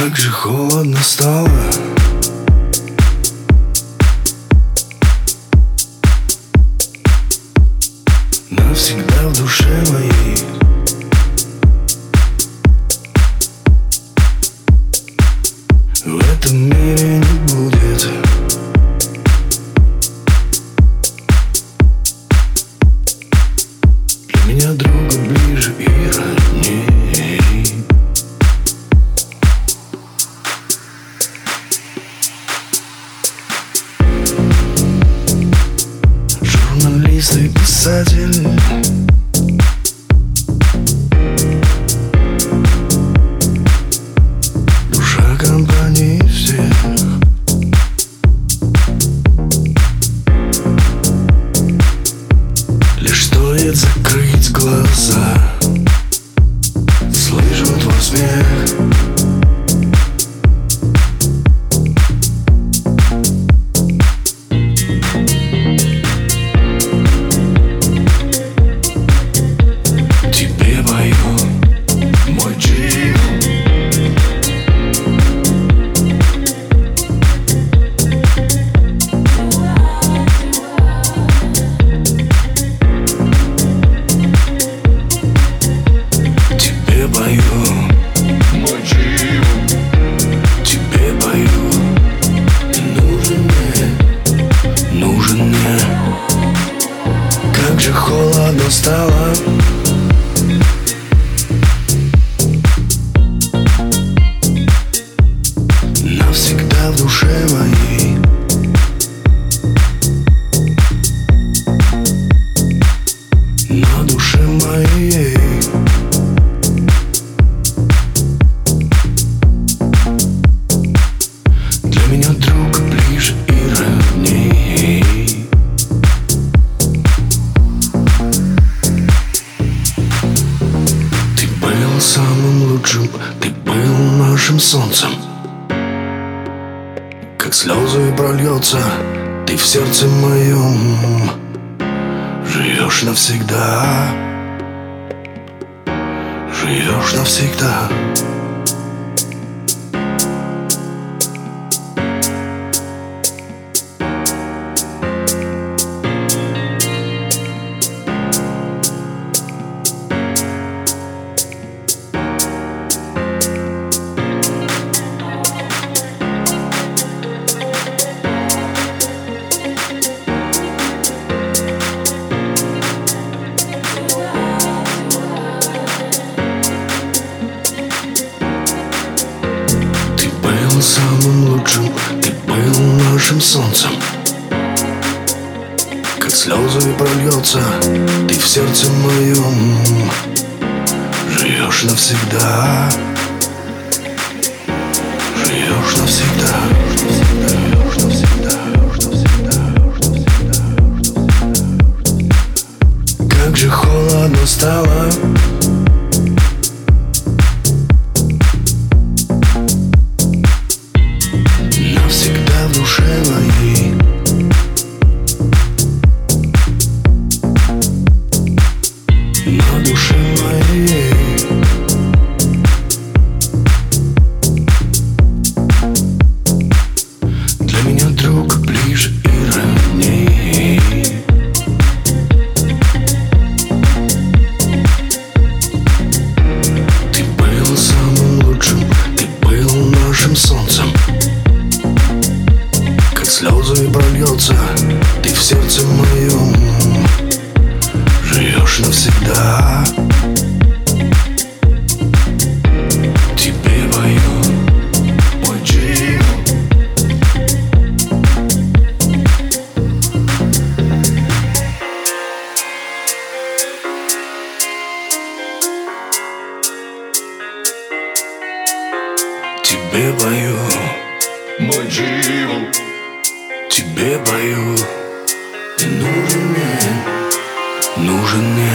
Как же холодно стало. Навсегда в душе моей И писатель Душа компании всех. Лишь стоит закрыть глаза. Слышу твой смех стало. Навсегда в душе моей солнцем. Как слезы прольется, ты в сердце моем Живешь навсегда. Живешь навсегда нашим солнцем. Как слезы прольется, ты в сердце моем Живешь навсегда Живешь навсегда. Живешь навсегда. Как же холодно стало слезы прольется, ты в сердце моем Живешь навсегда. Тебе пою мой джип Тебе пою мой Тебе Ты нужен мне, нужен мне